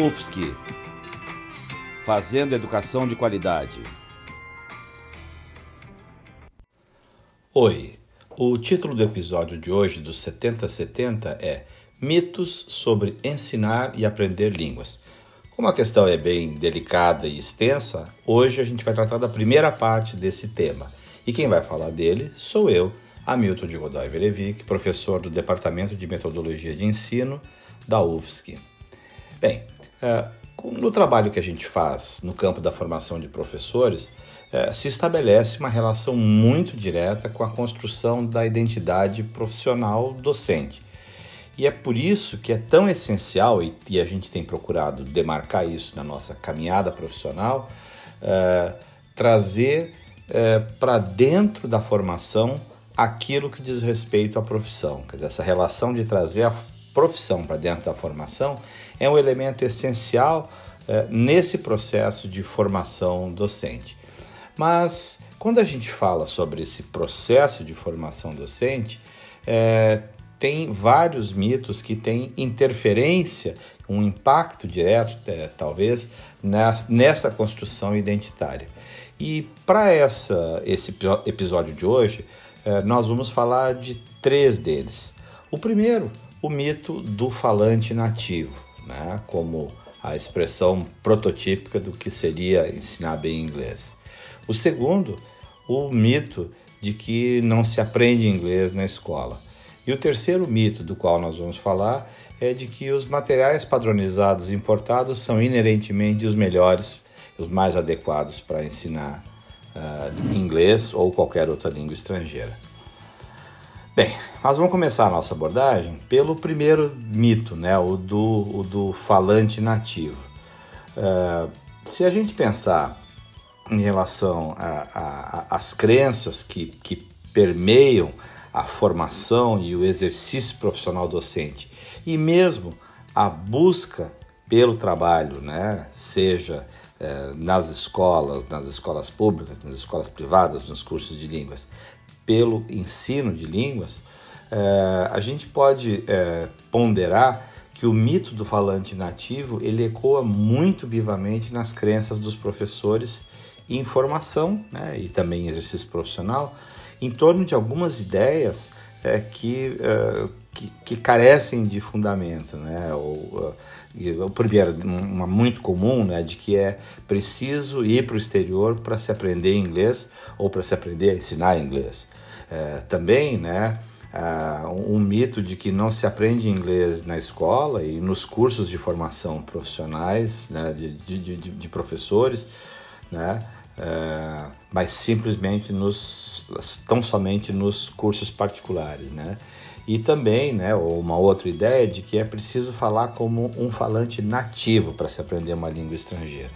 UFSC Fazendo Educação de Qualidade. Oi, o título do episódio de hoje do 7070 é Mitos sobre ensinar e aprender línguas. Como a questão é bem delicada e extensa, hoje a gente vai tratar da primeira parte desse tema. E quem vai falar dele sou eu, Hamilton de Godoy Verevic, professor do Departamento de Metodologia de Ensino da UFSC. Bem, no trabalho que a gente faz no campo da formação de professores, é, se estabelece uma relação muito direta com a construção da identidade profissional docente. E é por isso que é tão essencial, e, a gente tem procurado demarcar isso na nossa caminhada profissional, é, trazer é, para dentro da formação aquilo que diz respeito à profissão. Quer dizer, essa relação de trazer a profissão para dentro da formação é um elemento essencial é, nesse processo de formação docente. Mas quando a gente fala sobre esse processo de formação docente, é, tem vários mitos que têm interferência, um impacto direto, é, talvez, nessa construção identitária. E para esse episódio de hoje, nós vamos falar de três deles. O primeiro, o mito do falante nativo, né, como a expressão prototípica do que seria ensinar bem inglês. O segundo, o mito de que não se aprende inglês na escola. E o terceiro mito do qual nós vamos falar é de que os materiais padronizados importados são inerentemente os melhores, os mais adequados para ensinar uh, inglês ou qualquer outra língua estrangeira. Bem, nós vamos começar a nossa abordagem pelo primeiro mito, né, o do, o do falante nativo. Uh, se a gente pensar em relação às crenças que, que permeiam a formação e o exercício profissional docente e mesmo a busca pelo trabalho, né? seja eh, nas escolas, nas escolas públicas, nas escolas privadas, nos cursos de línguas, pelo ensino de línguas, eh, a gente pode eh, ponderar que o mito do falante nativo ele ecoa muito vivamente nas crenças dos professores em formação né, e também em exercício profissional, em torno de algumas ideias é, que, é, que, que, carecem de fundamento. Né? Ou, uh, o primeiro, uma muito comum, né, de que é preciso ir para o exterior para se aprender inglês ou para se aprender a ensinar inglês. É, também, né, uh, um mito de que não se aprende inglês na escola e nos cursos de formação profissionais, né, de, de, de, de professores, né, é, mas simplesmente nos tão somente nos cursos particulares, né? E também, né, uma outra ideia de que é preciso falar como um falante nativo para se aprender uma língua estrangeira.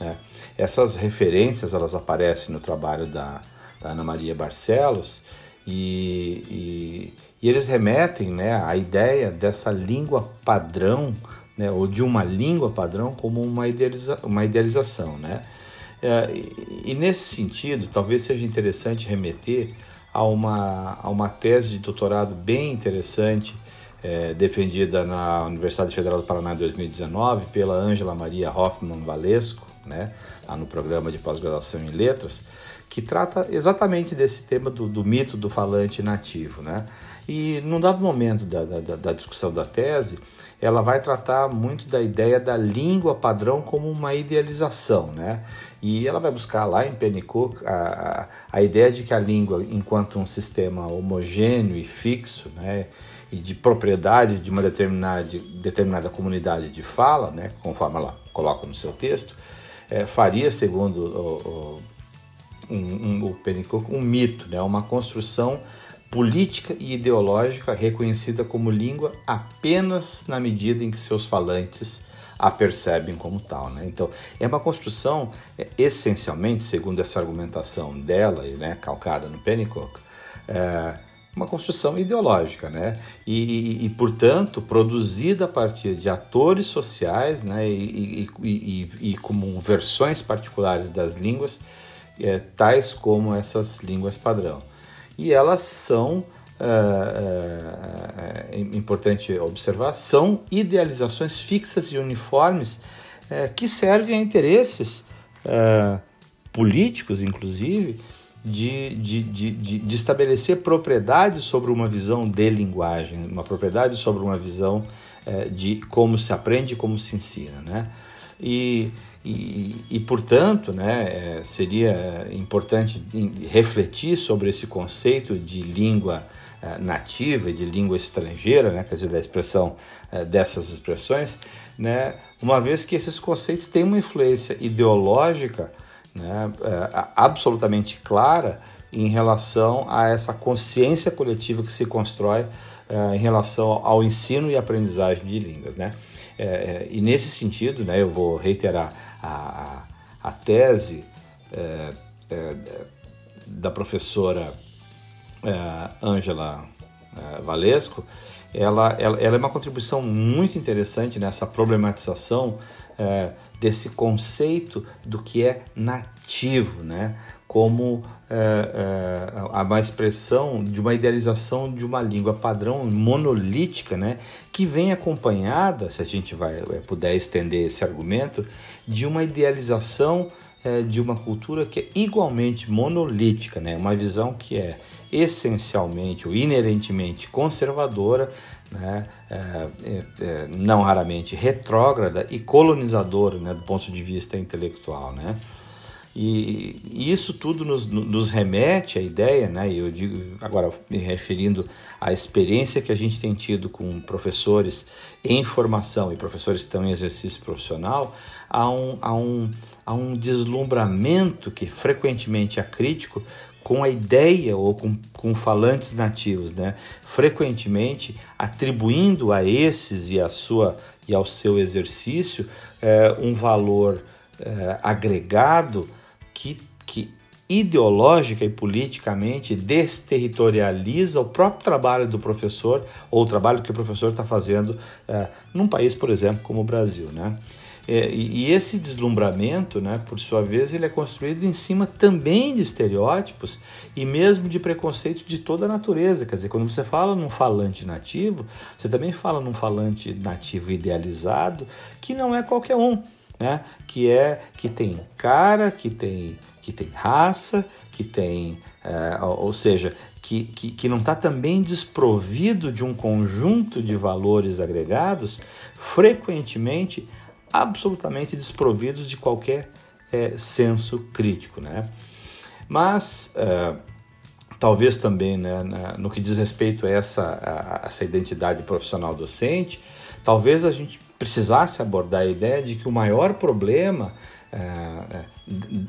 Né? Essas referências elas aparecem no trabalho da, da Ana Maria Barcelos e, e, e, eles remetem né, à ideia dessa língua padrão, né, ou de uma língua padrão como uma, idealiza, uma idealização, né? É, e nesse sentido, talvez seja interessante remeter a uma, a uma tese de doutorado bem interessante é, defendida na Universidade Federal do Paraná em 2019 pela Ângela Maria Hoffman Valesco, né, lá no programa de pós-graduação em letras, que trata exatamente desse tema do, do mito do falante nativo. Né? E num dado momento da, da, da, discussão da tese, ela vai tratar muito da ideia da língua padrão como uma idealização, né? E ela vai buscar lá em Pennycook a, a, a ideia de que a língua, enquanto um sistema homogêneo e fixo, né? E de propriedade de uma determinada, de determinada comunidade de fala, né? Conforme ela coloca no seu texto, é, faria, segundo o, o, um, um, o um mito, né? Uma construção política e ideológica reconhecida como língua apenas na medida em que seus falantes a percebem como tal. Né? Então, é uma construção é, essencialmente, segundo essa argumentação dela, né, calcada no Pennycook, é uma construção ideológica, né? E, e, e, portanto, produzida a partir de atores sociais, né? E, e como versões particulares das línguas, é, tais como essas línguas padrão. E elas são é, é, é, importante observar, são idealizações fixas e uniformes é, que servem a interesses é, políticos, inclusive, de, de, de, de, estabelecer propriedade sobre uma visão de linguagem, uma propriedade sobre uma visão é, de como se aprende e como se ensina. Né? E, e, e, portanto, né, seria importante refletir sobre esse conceito de língua eh, nativa de língua estrangeira, né, quer dizer, da expressão eh, dessas expressões, né, uma vez que esses conceitos têm uma influência ideológica né, absolutamente clara em relação a essa consciência coletiva que se constrói em relação ao ensino e aprendizagem de línguas. Né? e nesse sentido, né, eu vou reiterar a, a, tese da professora Ângela uh, Valesco, ela, ela, ela, é uma contribuição muito interessante nessa problematização uh, desse conceito do que é nativo, né? como uh, uma expressão de uma idealização de uma língua padrão monolítica, né? que vem acompanhada, se a gente vai puder estender esse argumento, de uma idealização de uma cultura que é igualmente monolítica, né? uma visão que é essencialmente ou inerentemente conservadora, né, é, é, é, não raramente retrógrada e colonizadora né, do ponto de vista intelectual. Né? E, e isso tudo nos, nos, remete à ideia, né, eu digo agora me referindo à experiência que a gente tem tido com professores em formação e professores que estão em exercício profissional, a um, a um, a um deslumbramento que frequentemente é crítico com a ideia ou com, com falantes nativos, né? frequentemente atribuindo a esses e, a sua, e ao seu exercício é, um valor é, agregado que, que ideológica e politicamente desterritorializa o próprio trabalho do professor ou o trabalho que o professor está fazendo é, num país, por exemplo, como o Brasil. Né? É, e, esse deslumbramento, né, por sua vez, ele é construído em cima também de estereótipos e mesmo de preconceitos de toda a natureza. Quer dizer, quando você fala num falante nativo, você também fala num falante nativo idealizado, que não é qualquer um, né? que é que tem cara, que tem, que tem raça, que tem, é, ou seja, que, que, que não está também desprovido de um conjunto de valores agregados, frequentemente absolutamente desprovidos de qualquer é, senso crítico, né? Mas é, talvez também, né, no que diz respeito a essa, a, essa identidade profissional docente, talvez a gente precisasse abordar a ideia de que o maior problema é, é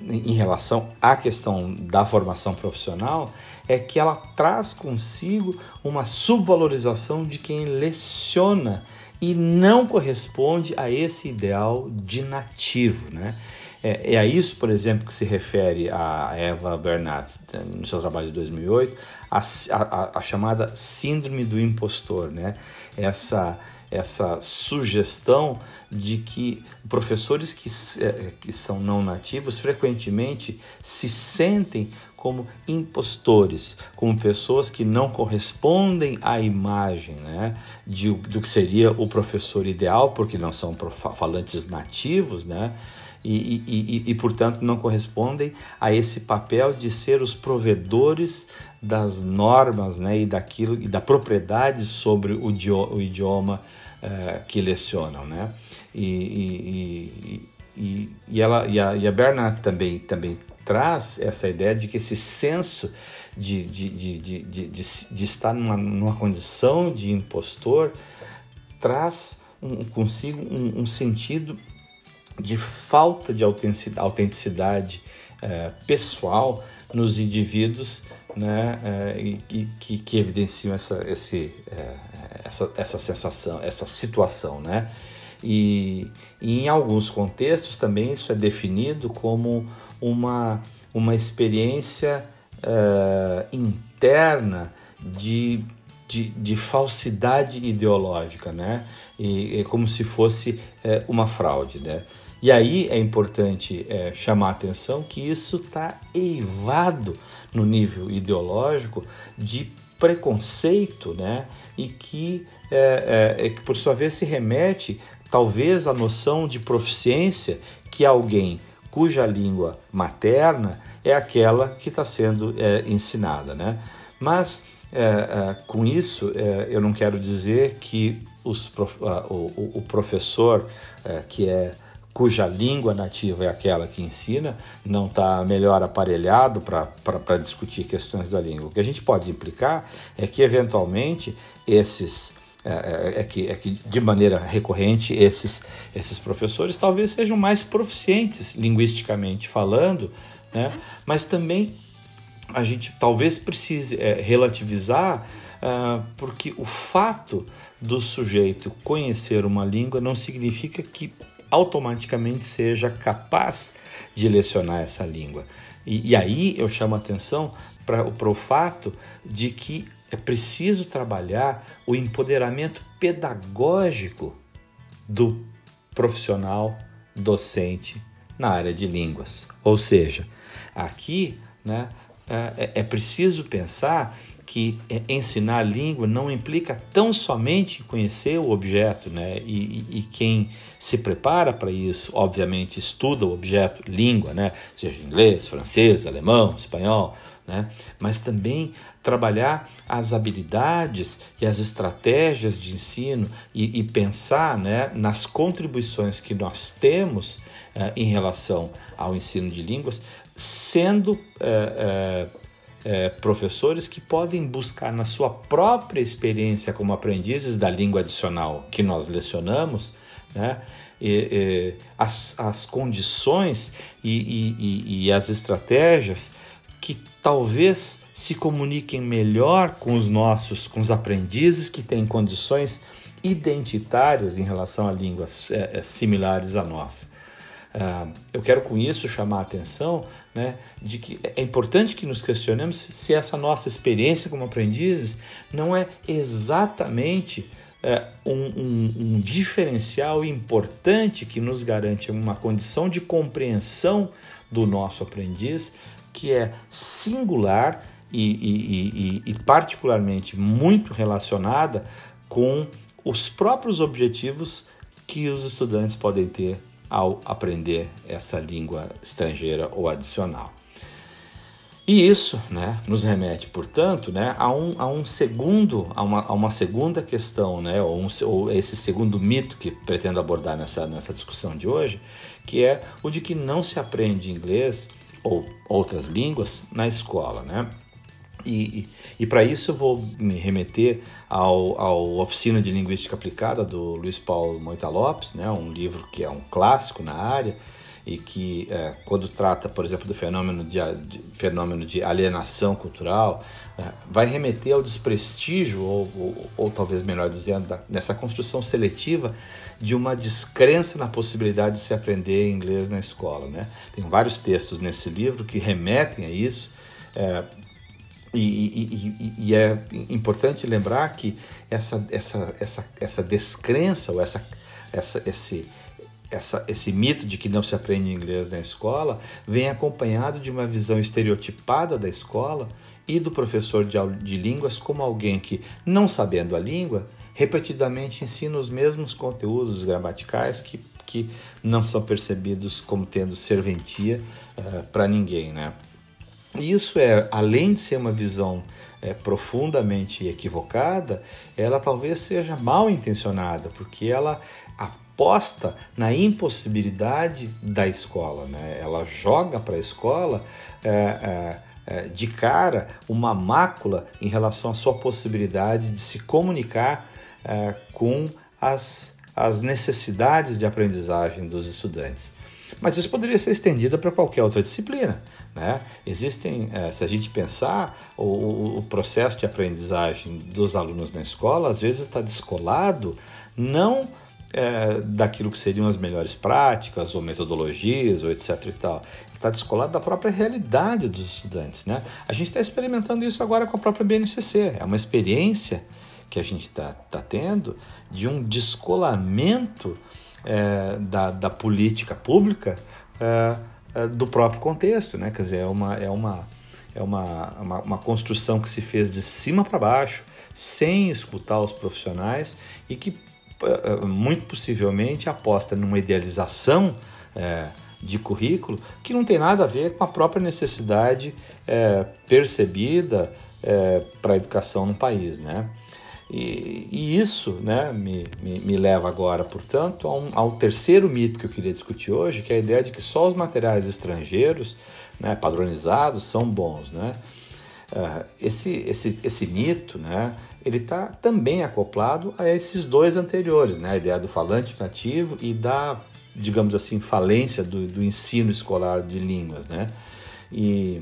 em relação à questão da formação profissional é que ela traz consigo uma subvalorização de quem leciona e não corresponde a esse ideal de nativo, né? É, é, a isso, por exemplo, que se refere a Eva Bernat no seu trabalho de 2008, a, a, a chamada síndrome do impostor, né? Essa, essa sugestão de que professores que, é, que são não nativos frequentemente se sentem como impostores, como pessoas que não correspondem à imagem né, de, do que seria o professor ideal, porque não são falantes nativos, né? E, e, e, e, portanto, não correspondem a esse papel de ser os provedores das normas né, e, daquilo, e da propriedade sobre o, o idioma uh, que lecionam. Né? E, e, e, ela, e, a, e a Bernard também, também traz essa ideia de que esse senso de, de, de, de, de estar numa, numa condição de impostor traz um, consigo um, um, sentido de falta de autenticidade, autenticidade é, pessoal nos indivíduos né, é, e, que, que evidenciam essa, esse, é, essa, essa sensação, essa situação, né? E, e, em alguns contextos também isso é definido como uma, uma experiência uh, interna de, de, de, falsidade ideológica, né? E, como se fosse é, uma fraude, né? E aí é importante é, chamar a atenção que isso está eivado no nível ideológico de preconceito, né? E que, é, é, é, que por sua vez se remete talvez à noção de proficiência que alguém cuja língua materna é aquela que está sendo é, ensinada, né? Mas é, é, com isso eu não quero dizer que os, o, o, professor que é cuja língua nativa é aquela que ensina, não está melhor aparelhado para discutir questões da língua. O que a gente pode implicar é que, eventualmente, esses. É, é, é, que, é que, de maneira recorrente, esses, esses professores talvez sejam mais proficientes linguisticamente falando, né? mas também a gente talvez precise é, relativizar, uh, porque o fato do sujeito conhecer uma língua não significa que automaticamente seja capaz de lecionar essa língua. E, e aí eu chamo a atenção para o fato de que é preciso trabalhar o empoderamento pedagógico do profissional docente na área de línguas. Ou seja, aqui né, é, é preciso pensar que é, ensinar língua não implica tão somente conhecer o objeto, né? E, e, e quem se prepara para isso, obviamente, estuda o objeto língua, né? Seja inglês, francês, alemão, espanhol, né? Mas também trabalhar as habilidades e as estratégias de ensino e, e pensar né, nas contribuições que nós temos uh, em relação ao ensino de línguas, sendo uh, uh, é, professores que podem buscar na sua própria experiência como aprendizes da língua adicional que nós lecionamos, né, e, e, as, as condições e, e, as estratégias que talvez se comuniquem melhor com os nossos, com os aprendizes que têm condições identitárias em relação a línguas é, é, similares à nossa. Uh, eu quero com isso chamar a atenção né, de que é importante que nos questionemos se essa nossa experiência como aprendizes não é exatamente é, um, um, um diferencial importante que nos garante uma condição de compreensão do nosso aprendiz que é singular e, e, e, e particularmente muito relacionada com os próprios objetivos que os estudantes podem ter ao aprender essa língua estrangeira ou adicional. E isso né, nos remete, portanto, né, a, um, a um segundo, a uma, a uma segunda questão, né, ou, um, ou esse segundo mito que pretendo abordar nessa, nessa discussão de hoje, que é o de que não se aprende inglês ou outras línguas na escola. Né? E, e para isso eu vou me remeter ao, ao Oficina de Linguística Aplicada do Luiz Paulo Moita Lopes, né, um livro que é um clássico na área e que é, quando trata, por exemplo, do fenômeno de, de fenômeno de alienação cultural, é, vai remeter ao desprestígio, ou, ou, ou talvez melhor dizendo, da, nessa construção seletiva de uma descrença na possibilidade de se aprender inglês na escola. Né? Tem vários textos nesse livro que remetem a isso, é, e, e, e, e, é importante lembrar que essa, essa, essa, essa descrença ou essa, essa, esse, essa, esse mito de que não se aprende inglês na escola vem acompanhado de uma visão estereotipada da escola e do professor de, de línguas como alguém que, não sabendo a língua, repetidamente ensina os mesmos conteúdos gramaticais que, que não são percebidos como tendo serventia uh, eh, para ninguém, né? Isso é, além de ser uma visão é, profundamente equivocada, ela talvez seja mal intencionada, porque ela aposta na impossibilidade da escola, né? ela joga para a escola é, é, é, de cara uma mácula em relação à sua possibilidade de se comunicar é, com as, as necessidades de aprendizagem dos estudantes. Mas isso poderia ser estendido para qualquer outra disciplina. Né? Existem, é, se a gente pensar, o, o, processo de aprendizagem dos alunos na escola às vezes está descolado, não é, daquilo que seriam as melhores práticas ou metodologias ou etc e tal. Está descolado da própria realidade dos estudantes. Né? A gente está experimentando isso agora com a própria BNCC. É uma experiência que a gente está tá tendo de um descolamento é, da, da política pública é, é, do próprio contexto, né? Quer dizer, é uma, é uma, é uma, uma, uma construção que se fez de cima para baixo, sem escutar os profissionais e que é, é, muito possivelmente aposta numa idealização de currículo que não tem nada a ver com a própria necessidade percebida para a educação no país, né? E, e isso né, me, me, me, leva agora, portanto, um, ao terceiro mito que eu queria discutir hoje, que é a ideia de que só os materiais estrangeiros né, padronizados são bons. Né? Uh, esse, esse, esse mito né, ele está também acoplado a esses dois anteriores, né, a ideia do falante nativo e da, digamos assim, falência do, do ensino escolar de línguas. Né? E,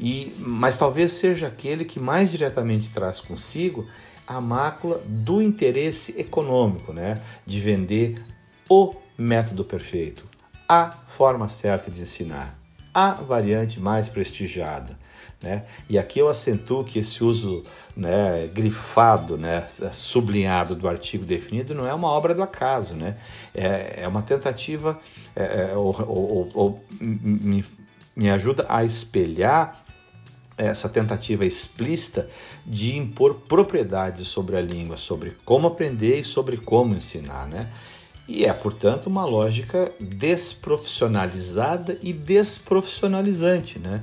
e, mas talvez seja aquele que mais diretamente traz consigo a mácula do interesse econômico, né? de vender o método perfeito, a forma certa de ensinar, a variante mais prestigiada. Né? E aqui eu acentuo que esse uso né, grifado, né, sublinhado do artigo definido não é uma obra do acaso, né? é, é uma tentativa, é, é ou, ou, ou me, me ajuda a espelhar essa tentativa explícita de impor propriedades sobre a língua, sobre como aprender e sobre como ensinar, né? E é, portanto, uma lógica desprofissionalizada e desprofissionalizante, né?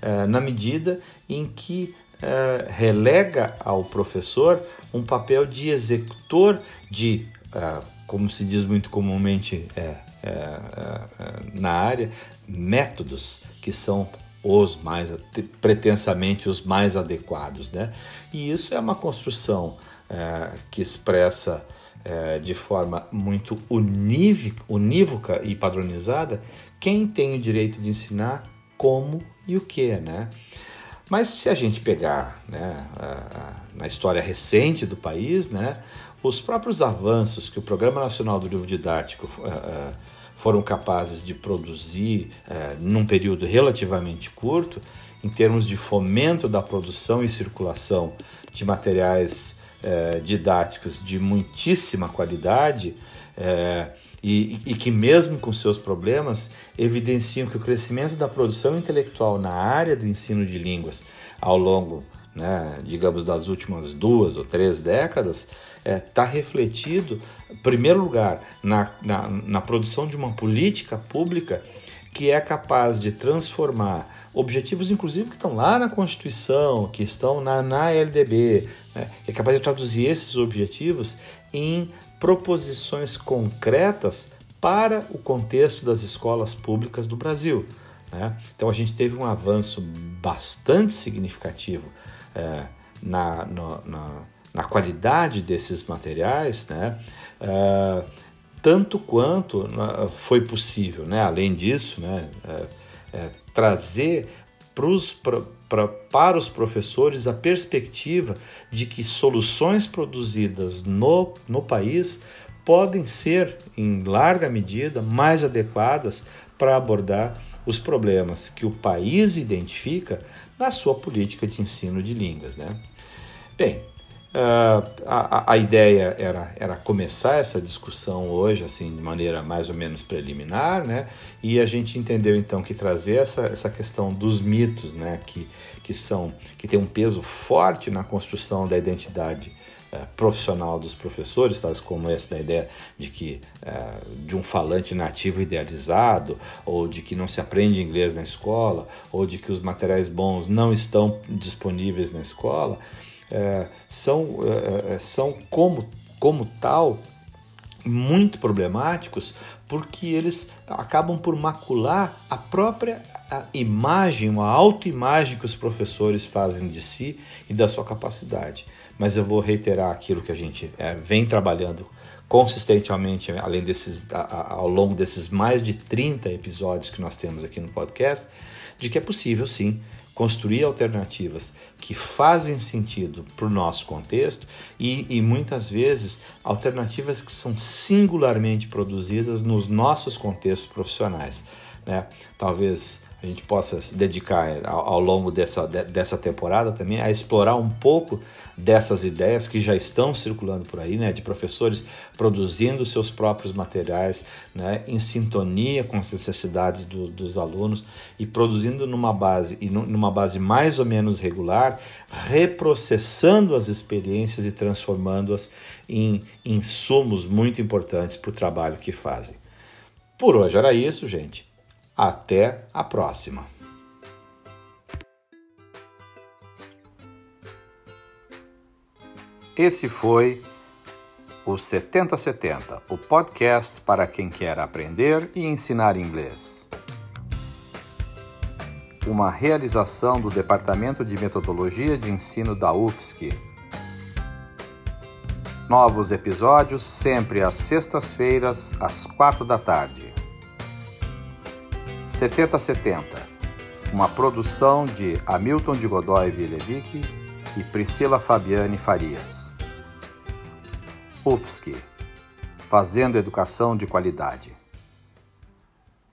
É, na medida em que é, relega ao professor um papel de executor de, é, como se diz muito comumente na área, métodos que são os mais pretensamente os mais adequados, né? E isso é uma construção é, que expressa é, de forma muito unívoca, e padronizada quem tem o direito de ensinar como e o que, né? Mas se a gente pegar né, na história recente do país, né, os próprios avanços que o Programa Nacional do Livro Didático uh, foram capazes de produzir é, num período relativamente curto, em termos de fomento da produção e circulação de materiais é, didáticos de muitíssima qualidade é, e, e, que, mesmo com seus problemas, evidenciam que o crescimento da produção intelectual na área do ensino de línguas ao longo, né, digamos, das últimas duas ou três décadas está é, tá refletido, em primeiro lugar, na, na, na produção de uma política pública que é capaz de transformar objetivos, inclusive, que estão lá na Constituição, que estão na, na LDB, né? é capaz de traduzir esses objetivos em proposições concretas para o contexto das escolas públicas do Brasil. Né? Então a gente teve um avanço bastante significativo é, na, no, na, na qualidade desses materiais, né? Uh, tanto quanto foi possível, né? Além disso, né? Uh, trazer pros, pra, pra, para os professores a perspectiva de que soluções produzidas no, no país podem ser, em larga medida, mais adequadas para abordar os problemas que o país identifica na sua política de ensino de línguas. Né? Bem, Uh, a, a, ideia era, era começar essa discussão hoje, assim, de maneira mais ou menos preliminar, né? E a gente entendeu então que trazer essa, essa questão dos mitos, né? Que, que são que tem um peso forte na construção da identidade uh, profissional dos professores, tais como essa da ideia de que uh, de um falante nativo idealizado, ou de que não se aprende inglês na escola, ou de que os materiais bons não estão disponíveis na escola é, são, é, é, são como, como tal muito problemáticos porque eles acabam por macular a própria a imagem, a autoimagem que os professores fazem de si e da sua capacidade. mas eu vou reiterar aquilo que a gente é, vem trabalhando consistentemente, além desses, ao longo desses mais de 30 episódios que nós temos aqui no podcast, de que é possível sim construir alternativas que fazem sentido para o nosso contexto e, e, muitas vezes alternativas que são singularmente produzidas nos nossos contextos profissionais. Né? Talvez a gente possa se dedicar ao, ao longo dessa, dessa temporada também a explorar um pouco dessas ideias que já estão circulando por aí, né, de professores produzindo seus próprios materiais, né, em sintonia com as necessidades do, dos alunos e produzindo numa base e numa base mais ou menos regular, reprocessando as experiências e transformando-as em insumos muito importantes para o trabalho que fazem. Por hoje era isso, gente. Até a próxima! Esse foi o 7070, o podcast para quem quer aprender e ensinar inglês. Uma realização do Departamento de Metodologia de Ensino da UFSC. Novos episódios sempre às sextas-feiras, às quatro da tarde. 7070, uma produção de Hamilton de Godoy Vilevic e Priscila Fabiane Farias. UFSC, fazendo educação de qualidade.